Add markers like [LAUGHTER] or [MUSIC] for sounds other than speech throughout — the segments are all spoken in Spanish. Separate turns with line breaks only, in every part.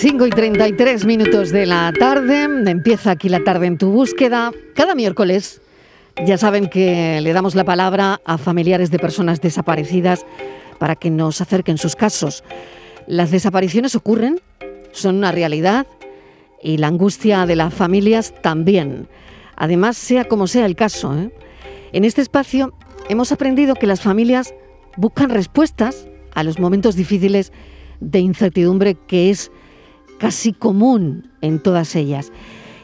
5 y 33 minutos de la tarde, empieza aquí la tarde en tu búsqueda. Cada miércoles ya saben que le damos la palabra a familiares de personas desaparecidas para que nos acerquen sus casos. Las desapariciones ocurren, son una realidad y la angustia de las familias también. Además, sea como sea el caso, ¿eh? en este espacio hemos aprendido que las familias buscan respuestas a los momentos difíciles de incertidumbre que es casi común en todas ellas.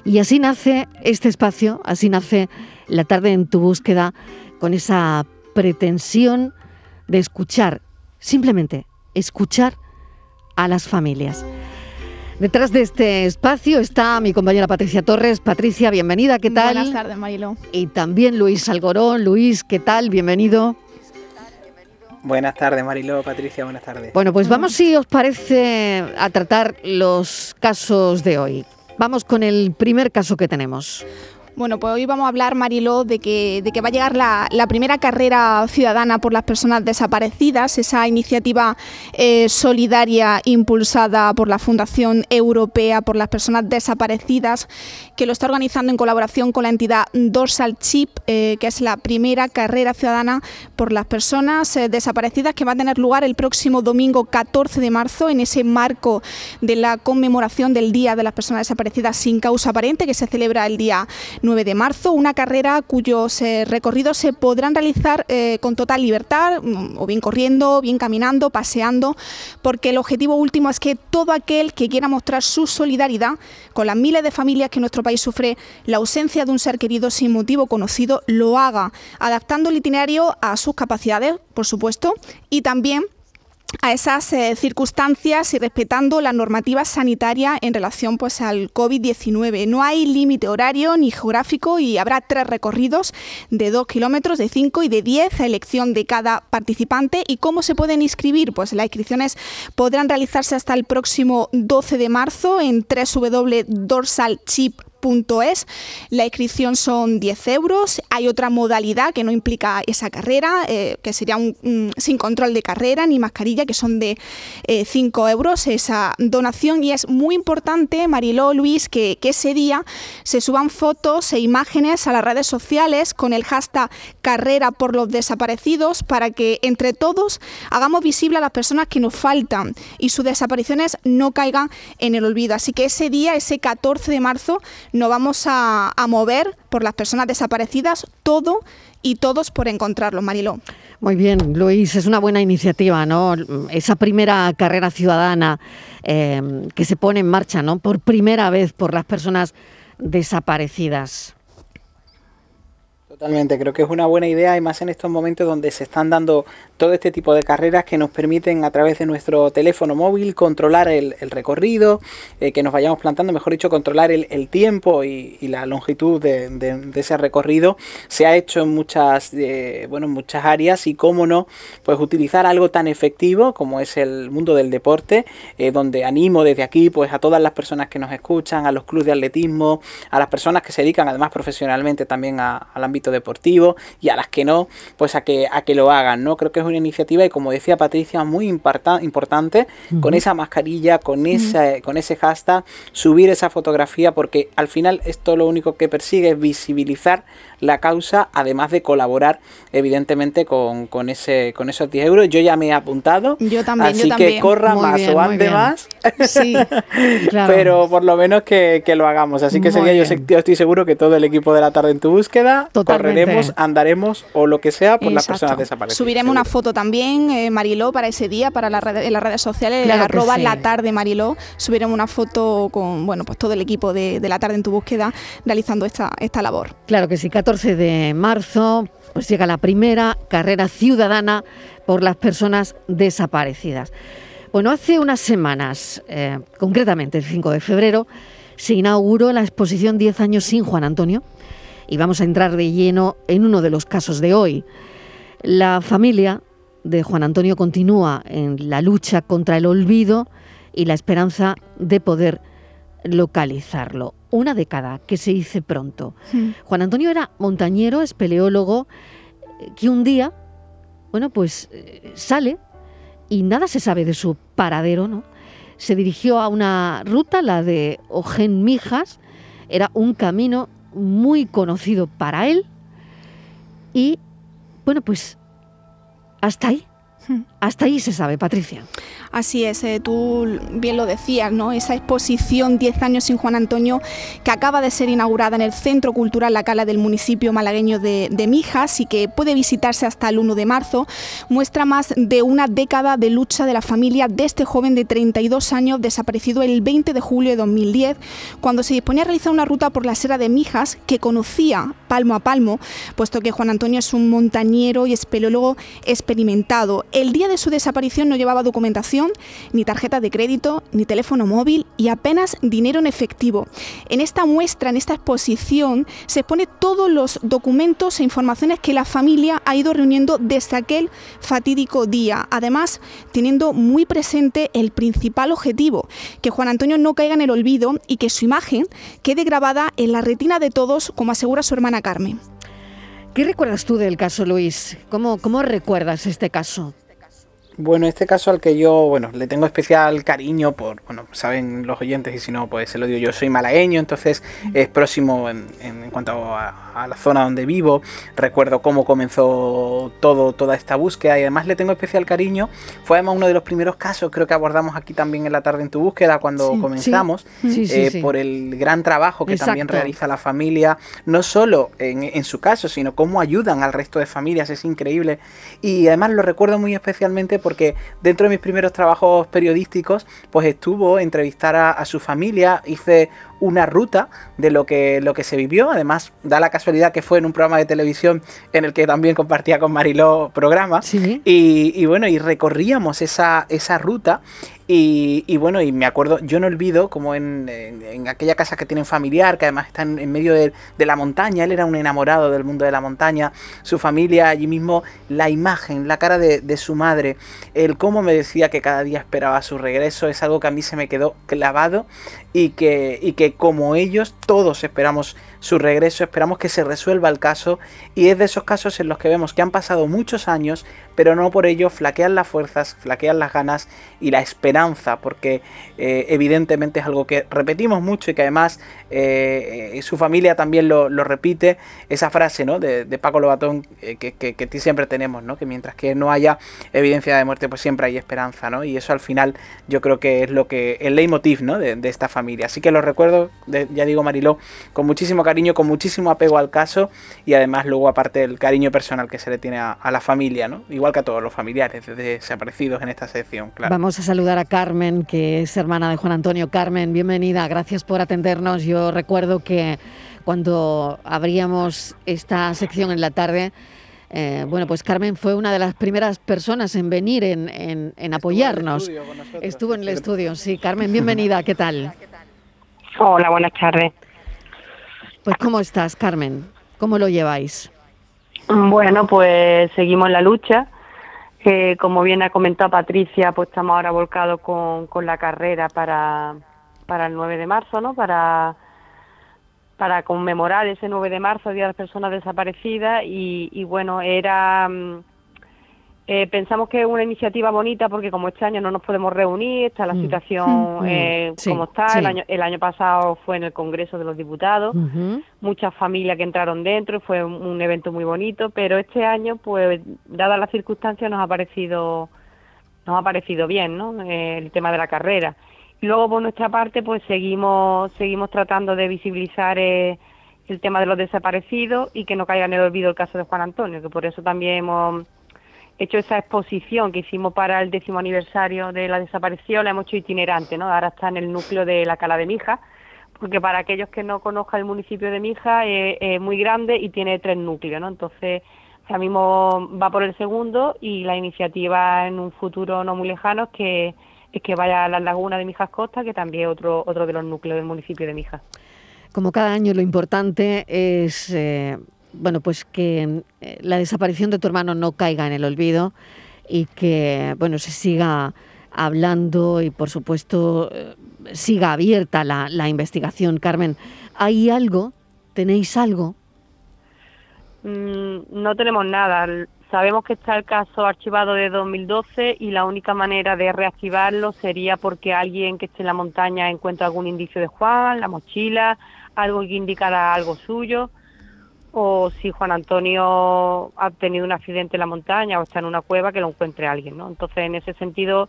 Y así nace este espacio, así nace la tarde en tu búsqueda, con esa pretensión de escuchar, simplemente escuchar a las familias. Detrás de este espacio está mi compañera Patricia Torres. Patricia, bienvenida, ¿qué tal?
Buenas tardes, Marilo.
Y también Luis Algorón. Luis, ¿qué tal? Bienvenido.
Buenas tardes, Mariló, Patricia, buenas tardes.
Bueno, pues vamos, si os parece, a tratar los casos de hoy. Vamos con el primer caso que tenemos.
Bueno, pues hoy vamos a hablar, Mariló, de que, de que va a llegar la, primera carrera ciudadana por las personas desaparecidas, esa iniciativa eh, solidaria impulsada por la Fundación Europea por las Personas Desaparecidas, que lo está organizando en colaboración con la entidad Dorsal Chip, eh, que es la primera carrera ciudadana por las personas eh, desaparecidas, que va a tener lugar el próximo domingo 14 de marzo, en ese marco de la conmemoración del Día de las Personas Desaparecidas sin causa aparente, que se celebra el día 9 de marzo, una carrera cuyos recorridos se podrán realizar eh, con total libertad, mm, o bien corriendo, bien caminando, paseando, porque el objetivo último es que todo aquel que quiera mostrar su solidaridad con las miles de familias que nuestro país sufre la ausencia de un ser querido sin motivo conocido, lo haga, adaptando el itinerario a sus capacidades, por supuesto, y también a esas eh, circunstancias y respetando la normativa sanitaria en relación pues al COVID-19. No hay límite horario ni geográfico y habrá tres recorridos de dos kilómetros, de cinco y de 10 a elección de cada participante. ¿Y cómo se pueden inscribir? Pues las inscripciones podrán realizarse hasta el próximo 12 de marzo en www.dorsalchip.com es. La inscripción son 10 euros. Hay otra modalidad que no implica esa carrera, eh, que sería un, sin control de carrera ni mascarilla, que son de 5 eh, euros esa donación. Y es muy importante, Mariló, Luis, que, que ese día se suban fotos e imágenes a las redes sociales con el hashtag carrera por los desaparecidos para que entre todos hagamos visible a las personas que nos faltan y sus desapariciones no caigan en el olvido. Así que ese día, ese 14 de marzo, nos vamos a, mover por las personas desaparecidas, todo y todos por encontrarlos, Mariló.
Muy bien, Luis, es una buena iniciativa, ¿no? Esa primera carrera ciudadana eh, que se pone en marcha, ¿no? Por primera vez por las personas desaparecidas.
Totalmente, creo que es una buena idea y más en estos momentos donde se están dando todo este tipo de carreras que nos permiten a través de nuestro teléfono móvil controlar el, recorrido, eh, que nos vayamos plantando, mejor dicho, controlar el, tiempo y, la longitud de, ese recorrido. Se ha hecho en muchas, eh, bueno, muchas áreas y cómo no, pues utilizar algo tan efectivo como es el mundo del deporte, eh, donde animo desde aquí pues a todas las personas que nos escuchan, a los clubes de atletismo, a las personas que se dedican además profesionalmente también al ámbito deportivo y a las que no, pues a que, a que lo hagan, ¿no? Creo que es una iniciativa y como decía Patricia, muy importante, con esa mascarilla, con, esa, con ese hashtag, subir esa fotografía porque al final esto lo único que persigue es visibilizar la causa, además de colaborar evidentemente con, con, ese, con esos 10 euros. Yo ya me he apuntado,
yo también,
así que corra más o ande más,
sí, [LAUGHS]
pero por lo menos que, lo hagamos. Así que sería, yo, estoy seguro que todo el equipo de la tarde en tu búsqueda correremos, andaremos o lo que sea por las personas desaparecidas.
Subiremos una foto también, eh, Mariló, para ese día, para la en las redes sociales, la arroba la tarde Mariló. Subiremos una foto con bueno pues todo el equipo de, de la tarde en tu búsqueda realizando esta, esta labor.
Claro que sí, 14 de marzo, pues llega la primera carrera ciudadana por las personas desaparecidas. Bueno, hace unas semanas, eh, concretamente el 5 de febrero, se inauguró la exposición 10 años sin Juan Antonio y vamos a entrar de lleno en uno de los casos de hoy. La familia de Juan Antonio continúa en la lucha contra el olvido y la esperanza de poder localizarlo. Una década que se hizo pronto. Juan Antonio era montañero, espeleólogo, que un día, bueno, pues eh, sale y nada se sabe de su paradero, ¿no? se dirigió a una ruta, la de Ojen Mijas. Era un camino muy conocido para él. Y bueno, pues hasta ahí. Hmm. Hasta ahí se sabe, Patricia.
Así es, eh, tú bien lo decías, ¿no? Esa exposición 10 años sin Juan Antonio que acaba de ser inaugurada en el Centro Cultural La Cala del municipio malagueño de, Mijas y que puede visitarse hasta el 1 de marzo, muestra más de una década de lucha de la familia de este joven de 32 años desaparecido el 20 de julio de 2010, cuando se disponía a realizar una ruta por la Sierra de Mijas que conocía palmo a palmo, puesto que Juan Antonio es un montañero y espeleólogo experimentado. El día de su desaparición no llevaba documentación ni tarjeta de crédito, ni teléfono móvil y apenas dinero en efectivo. En esta muestra, en esta exposición, se expone todos los documentos e informaciones que la familia ha ido reuniendo desde aquel fatídico día. Además, teniendo muy presente el principal objetivo, que Juan Antonio no caiga en el olvido y que su imagen quede grabada en la retina de todos, como asegura su hermana Carmen.
¿Qué recuerdas tú del caso, Luis? ¿Cómo, cómo recuerdas este caso?
Bueno, este caso al que yo, bueno, le tengo especial cariño por, bueno, saben los oyentes y si no, pues se lo digo, yo soy malagueño, entonces es próximo en, en, cuanto a, la zona donde vivo, recuerdo cómo comenzó todo, toda esta búsqueda y además le tengo especial cariño, fue además uno de los primeros casos, creo que abordamos aquí también en la tarde en tu búsqueda cuando comenzamos, eh, por el gran trabajo que también realiza la familia, no solo en, en su caso, sino cómo ayudan al resto de familias, es increíble. Y además lo recuerdo muy especialmente porque dentro de mis primeros trabajos periodísticos, pues estuvo entrevistar a, a su familia, hice una ruta de lo que, lo que se vivió. Además, da la casualidad que fue en un programa de televisión en el que también compartía con Mariló programa. Y, bueno, y recorríamos esa, esa ruta. Y, bueno, y me acuerdo, yo no olvido como en, aquella casa que tienen familiar, que además está en, medio de, la montaña, él era un enamorado del mundo de la montaña, su familia allí mismo, la imagen, la cara de, de su madre, el cómo me decía que cada día esperaba su regreso, es algo que a mí se me quedó clavado y que, y que como ellos todos esperamos su regreso, esperamos que se resuelva el caso y es de esos casos en los que vemos que han pasado muchos años, pero no por ello flaquean las fuerzas, flaquean las ganas y la esperanza, porque eh, evidentemente es algo que repetimos mucho y que además eh, su familia también lo, repite, esa frase ¿no? de, Paco Lobatón eh, que, siempre tenemos, ¿no? que mientras que no haya evidencia de muerte, pues siempre hay esperanza, ¿no? y eso al final yo creo que es lo que el leitmotiv ¿no? de, esta familia. Así que lo recuerdo, ya digo Mariló, con muchísimo cariño cariño, con muchísimo apego al caso y además luego aparte el cariño personal que se le tiene a, la familia, ¿no? Igual que a todos los familiares desaparecidos en esta sección, claro.
Vamos a saludar a Carmen, que es hermana de Juan Antonio. Carmen, bienvenida, gracias por atendernos. Yo recuerdo que cuando abríamos esta sección en la tarde, eh, bueno, pues Carmen fue una de las primeras personas en venir, en, en, apoyarnos. Estuvo en el estudio, sí. Carmen, bienvenida, ¿qué tal?
Hola, buenas tardes.
Pues ¿cómo estás, Carmen? ¿Cómo lo lleváis?
Bueno, pues seguimos la lucha. que como bien ha comentado Patricia, pues estamos ahora volcados con, con la carrera para, para el 9 de marzo, ¿no? Para, para conmemorar ese 9 de marzo, Día de las Personas Desaparecidas. Y, y bueno, era mm, eh, pensamos que es una iniciativa bonita porque como este año no nos podemos reunir, está la mm. situación mm. eh, como está, el, año, el año pasado fue en el Congreso de los Diputados, muchas familias que entraron dentro, fue un, evento muy bonito, pero este año, pues, dadas las circunstancias, nos ha parecido, nos ha parecido bien, ¿no? Eh, el tema de la carrera. Y luego, por nuestra parte, pues seguimos, seguimos tratando de visibilizar el tema de los desaparecidos y que no caiga en el olvido el caso de Juan Antonio, que por eso también hemos hecho esa exposición que hicimos para el décimo aniversario de la desaparición, la hemos hecho itinerante, ¿no? Ahora está en el núcleo de la Cala de Mija, porque para aquellos que no conozcan el municipio de Mija es, muy grande y tiene tres núcleos, ¿no? Entonces, ahora mismo va por el segundo y la iniciativa en un futuro no muy lejano es que, es que vaya a las lagunas de Mijas Costa, que también es otro, otro de los núcleos del municipio de Mija.
Como cada año lo importante es eh, bueno, pues que eh, la desaparición de tu hermano no caiga en el olvido y que, bueno, se siga hablando y, por supuesto, eh, siga abierta la, la investigación. Carmen, ¿hay algo? ¿Tenéis algo?
Mm, no tenemos nada. sabemos que está el caso archivado de 2012 y la única manera de reactivarlo sería porque alguien que esté en la montaña encuentra algún indicio de Juan, la mochila, algo que indicara algo suyo, o si Juan Antonio ha tenido un accidente en la montaña o está en una cueva, que lo encuentre alguien, ¿no? Entonces, en ese sentido,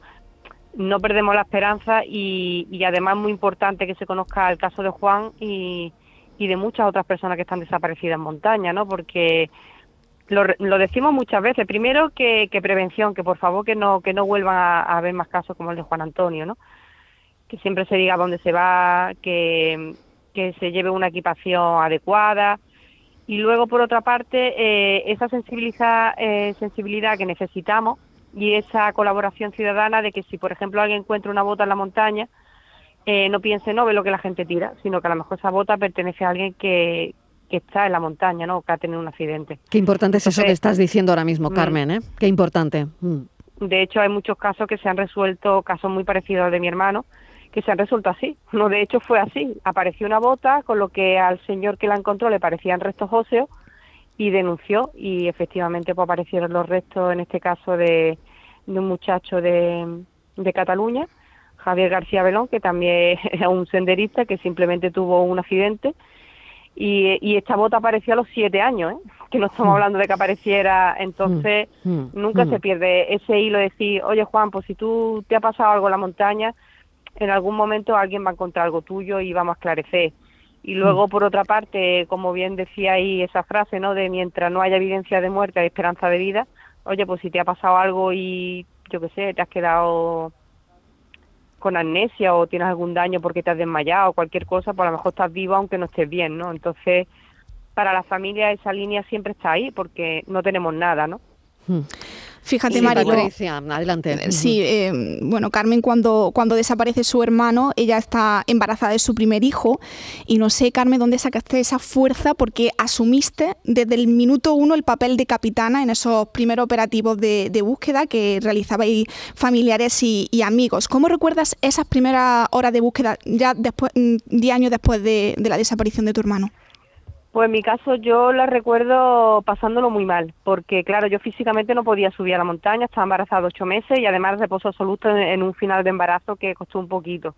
no perdemos la esperanza y, y además muy importante que se conozca el caso de Juan y, y de muchas otras personas que están desaparecidas en montaña, ¿no? Porque lo, lo decimos muchas veces. Primero que, que, prevención, que por favor que no que no vuelvan a, haber más casos como el de Juan Antonio, ¿no? Que siempre se diga dónde se va, que, que se lleve una equipación adecuada. Y luego, por otra parte, eh, esa sensibilidad, eh, sensibilidad que necesitamos y esa colaboración ciudadana de que si, por ejemplo, alguien encuentra una bota en la montaña, eh, no piense, no ve lo que la gente tira, sino que a lo mejor esa bota pertenece a alguien que, que está en la montaña, ¿no? Que ha tenido un accidente.
Qué importante es eso que estás diciendo ahora mismo, mm. Carmen, ¿eh? Qué importante. Mm.
De hecho, hay muchos casos que se han resuelto, casos muy parecidos al de mi hermano, que se han resuelto así. No, de hecho fue así. Apareció una bota con lo que al señor que la encontró le parecían restos óseos y denunció y efectivamente pues, aparecieron los restos, en este caso de, de un muchacho de, de Cataluña Javier García Belón, que también [LAUGHS] es un senderista que simplemente tuvo un accidente. Y, esta bota apareció a los siete años, ¿eh? que no estamos mm. hablando de que apareciera, entonces mm. nunca se pierde ese hilo de decir, oye Juan, pues si tú te ha pasado algo en la montaña, en algún momento alguien va a encontrar algo tuyo y vamos a esclarecer. Y luego, mm. por otra parte, como bien decía ahí esa frase, ¿no? De mientras no haya evidencia de muerte, hay esperanza de vida. Oye, pues si te ha pasado algo y, yo qué sé, te has quedado con amnesia o tienes algún daño porque te has desmayado o cualquier cosa, pues a lo mejor estás vivo aunque no estés bien, ¿no? Entonces, para la familia esa línea siempre está ahí porque no tenemos nada, ¿no?
Hmm. Fíjate, adelante.
Eh, sí, eh, bueno, Carmen, cuando, cuando desaparece su hermano, ella está embarazada de su primer hijo. Y no sé, Carmen, dónde sacaste esa fuerza porque asumiste desde el minuto uno el papel de capitana en esos primeros operativos de, búsqueda que realizabais familiares y, amigos. ¿Cómo recuerdas esas primeras horas de búsqueda ya después, 10 mm, años después de la desaparición de tu hermano?
Pues en mi caso yo la recuerdo pasándolo muy mal, porque claro, yo físicamente no podía subir a la montaña, estaba embarazada ocho meses y además reposo absoluto en, un final de embarazo que costó un poquito.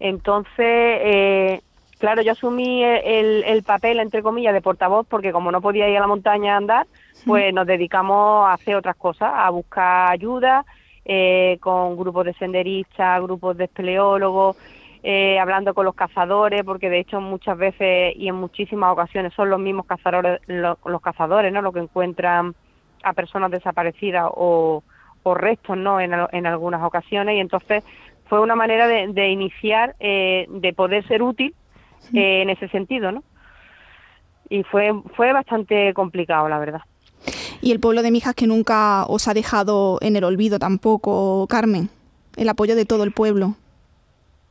Entonces, eh, claro, yo asumí el, papel, entre comillas, de portavoz, porque como no podía ir a la montaña a andar, pues nos dedicamos a hacer otras cosas, a buscar ayuda eh, con grupos de senderistas, grupos de espeleólogos, eh, hablando con los cazadores, porque de hecho muchas veces y en muchísimas ocasiones son los mismos cazadores, los, cazadores, ¿no? Los que encuentran a personas desaparecidas o, restos, ¿no? En, en, algunas ocasiones y entonces fue una manera de, iniciar, eh, de poder ser útil eh, en ese sentido, ¿no? Y fue, fue bastante complicado, la verdad.
Y el pueblo de Mijas que nunca os ha dejado en el olvido tampoco, Carmen, el apoyo de todo el pueblo.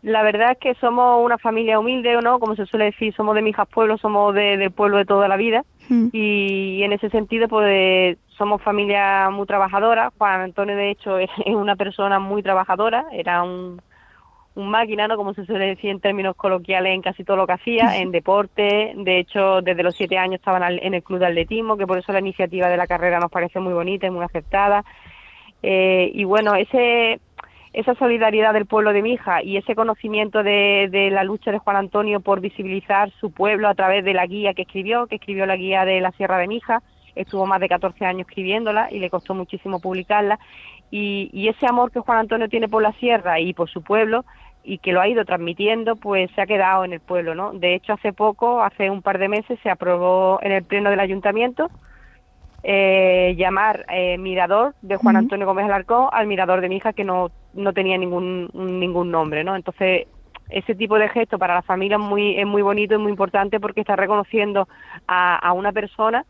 La verdad es que somos una familia humilde, ¿no? Como se suele decir, somos de Mijas Pueblo, somos de, del pueblo de toda la vida. Mm. Y, en ese sentido, pues somos familia muy trabajadora. Juan Antonio, de hecho, [LAUGHS] es una persona muy trabajadora, era un, un máquina, ¿no? Como se suele decir en términos coloquiales, en casi todo lo que hacía, en deporte. De hecho, desde los siete años estaban en el club de atletismo, que por eso la iniciativa de la carrera nos parece muy bonita y muy aceptada. Eh, y bueno, ese esa solidaridad del pueblo de Mija y ese conocimiento de, la lucha de Juan Antonio por visibilizar su pueblo a través de la guía que escribió, que escribió la guía de la Sierra de Mija, estuvo más de 14 años escribiéndola y le costó muchísimo publicarla, y, ese amor que Juan Antonio tiene por la sierra y por su pueblo, y que lo ha ido transmitiendo, pues se ha quedado en el pueblo, ¿no? De hecho, hace poco, hace un par de meses, se aprobó en el pleno del ayuntamiento eh, llamar eh, mirador de Juan Antonio Gómez Alarcón al mirador de mi hija que no, no tenía ningún, ningún nombre, ¿no? Entonces, ese tipo de gesto para la familia es muy, es muy bonito y muy importante porque está reconociendo a, a una persona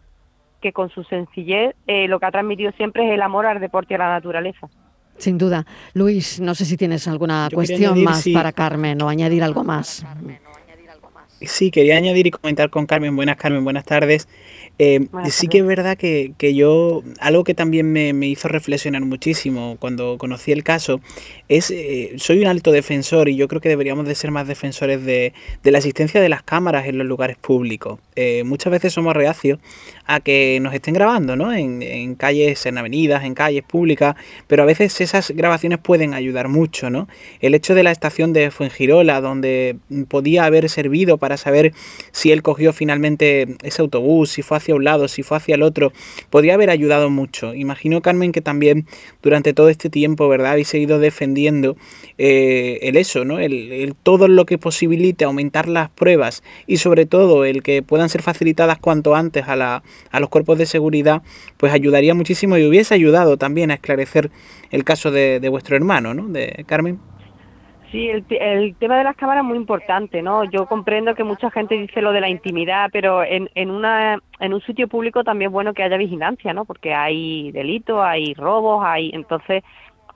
que con su sencillez eh, lo que ha transmitido siempre es el amor al deporte y a la naturaleza.
Sin duda. Luis, no sé si tienes alguna cuestión más para Carmen o añadir algo más.
Sí, quería añadir y comentar con Carmen. Buenas, Carmen, buenas tardes. Eh, sí que es verdad que, yo, algo que también me, hizo reflexionar muchísimo cuando conocí el caso, es, eh, soy un alto defensor y yo creo que deberíamos de ser más defensores de, la existencia de las cámaras en los lugares públicos. Eh, muchas veces somos reacios a que nos estén grabando, ¿no? En, calles, en avenidas, en calles públicas, pero a veces esas grabaciones pueden ayudar mucho, ¿no? El hecho de la estación de Fuengirola, donde podía haber servido para saber si él cogió finalmente ese autobús, si fue hacia un lado, si fue hacia el otro, podría haber ayudado mucho. Imagino, Carmen, que también durante todo este tiempo, ¿verdad? Habéis seguido defendiendo eh, el eso, ¿no? El, todo lo que posibilite aumentar las pruebas y sobre todo el que puedan ser facilitadas cuanto antes a, la, a los cuerpos de seguridad, pues ayudaría muchísimo y hubiese ayudado también a esclarecer el caso de, de vuestro hermano, ¿no? De Carmen.
Sí, el, el, tema de las cámaras es muy importante, ¿no? Yo comprendo que mucha gente dice lo de la intimidad, pero en, en, una, en un sitio público también es bueno que haya vigilancia, ¿no? Porque hay delitos, hay robos, hay... Entonces,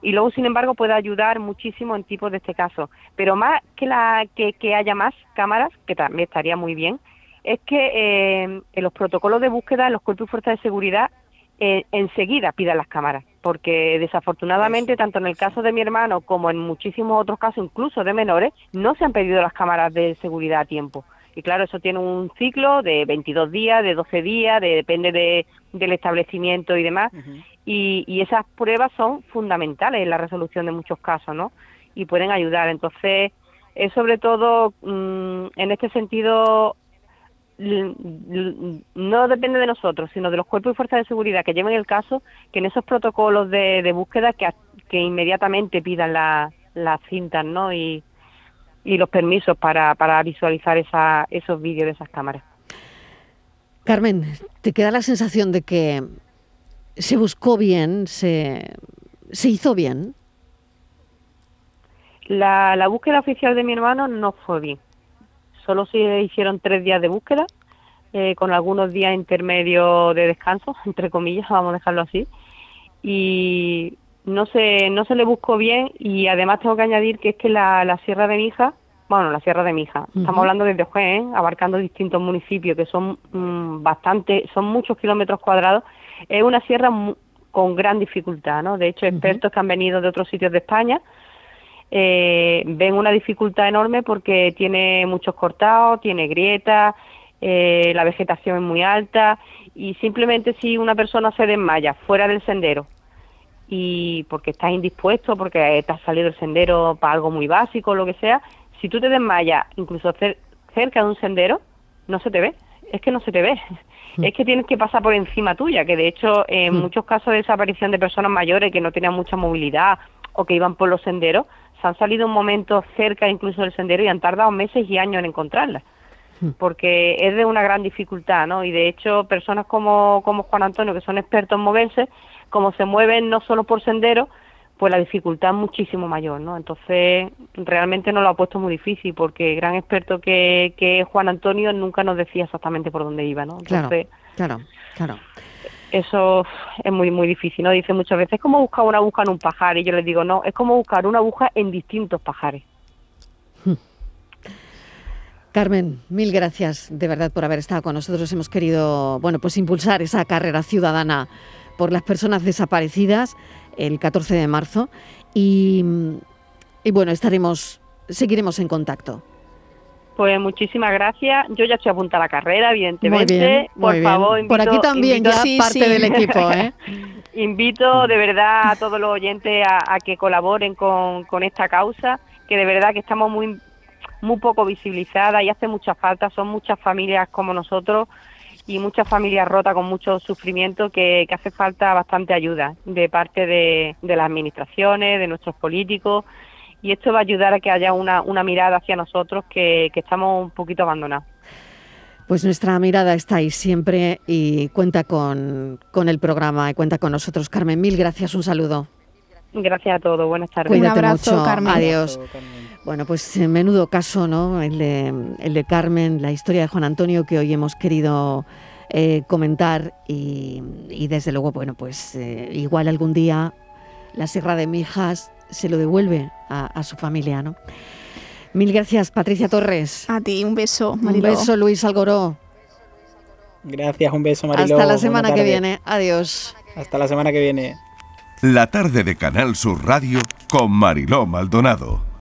y luego, sin embargo, puede ayudar muchísimo en tipos de este caso. Pero más que, la, que, haya más cámaras, que también estaría muy bien, es que eh, en los protocolos de búsqueda, los cuerpos y fuerzas de seguridad eh, enseguida pidan las cámaras, porque desafortunadamente, tanto en el caso de mi hermano como en muchísimos otros casos, incluso de menores, no se han pedido las cámaras de seguridad a tiempo. Y claro, eso tiene un ciclo de 22 días, de 12 días, de, depende de, del establecimiento y demás. y, y, esas pruebas son fundamentales en la resolución de muchos casos, ¿no? Y pueden ayudar. Entonces, es sobre todo, mm, en este sentido, no depende de nosotros, sino de los cuerpos y fuerzas de seguridad que lleven el caso, que en esos protocolos de, búsqueda que, que, inmediatamente pidan las la cintas ¿no? y, y los permisos para, para visualizar esa, esos vídeos de esas cámaras.
Carmen, ¿te queda la sensación de que se buscó bien, se, se hizo bien?
La, la búsqueda oficial de mi hermano no fue bien solo se hicieron tres días de búsqueda, eh, con algunos días intermedios de descanso, [LAUGHS] entre comillas, vamos a dejarlo así. Y no se, no se le buscó bien y además tengo que añadir que es que la, la Sierra de Mija, bueno, la Sierra de Mija, estamos hablando desde Juez, abarcando distintos municipios que son mm, bastante, son muchos kilómetros cuadrados, es una sierra con gran dificultad, ¿no? De hecho, expertos que han venido de otros sitios de España eh, ven una dificultad enorme porque tiene muchos cortados, tiene grietas, eh, la vegetación es muy alta y simplemente si una persona se desmaya fuera del sendero y porque estás indispuesto, porque te has salido del sendero para algo muy básico lo que sea, si tú te desmayas incluso cerca de un sendero, no se te ve, es que no se te ve. Mm. Es que tienes que pasar por encima tuya, que de hecho en mm. muchos casos de desaparición de personas mayores que no tenían mucha movilidad o que iban por los senderos, se han salido un momento cerca incluso del sendero y han tardado meses y años en encontrarla hmm. porque es de una gran dificultad, ¿no? Y de hecho, personas como, como Juan Antonio, que son expertos en moverse, como se mueven no solo por sendero, pues la dificultad es muchísimo mayor, ¿no? Entonces, realmente nos lo ha puesto muy difícil, porque el gran experto que, que es Juan Antonio nunca nos decía exactamente por dónde iba, ¿no?
Entonces, claro, claro
eso es muy muy difícil, ¿no? Dice muchas veces, es como buscar una aguja en un pajar, y yo les digo, no, es como buscar una aguja en distintos pajares. Hmm.
Carmen, mil gracias de verdad por haber estado con nosotros. Hemos querido, bueno, pues impulsar esa carrera ciudadana por las personas desaparecidas el 14 de marzo y, y bueno, estaremos, seguiremos en contacto.
Pues muchísimas gracias. Yo ya estoy apuntada a la carrera, evidentemente.
Por favor, Por aquí también ya parte del equipo, ¿eh? [LAUGHS]
invito de verdad a todos los oyentes a, que colaboren con, esta causa, que de verdad que estamos muy muy poco visibilizadas y hace mucha falta. Son muchas familias como nosotros y muchas familias rotas con mucho sufrimiento que, que hace falta bastante ayuda de parte de, de las administraciones, de nuestros políticos y esto va a ayudar a que haya una, una mirada hacia nosotros que, estamos un poquito abandonados.
Pues nuestra mirada está ahí siempre y cuenta con, con, el programa y cuenta con nosotros. Carmen, mil gracias, un saludo.
Gracias a todos, buenas tardes.
Cuídate mucho, Carmen. Adiós. Bueno, pues eh, menudo caso, ¿no? El de, el de Carmen, la historia de Juan Antonio que hoy hemos querido eh, comentar y, desde luego, bueno, pues eh, igual algún día la Sierra de Mijas se lo devuelve a, su familia, ¿no? Mil gracias, Patricia Torres.
A ti, un beso, Mariló.
Un beso, Luis Algoró.
Gracias, un beso, Mariló.
Hasta la semana que viene. Adiós.
Hasta la semana que viene.
La tarde de Canal Sur Radio con Mariló Maldonado.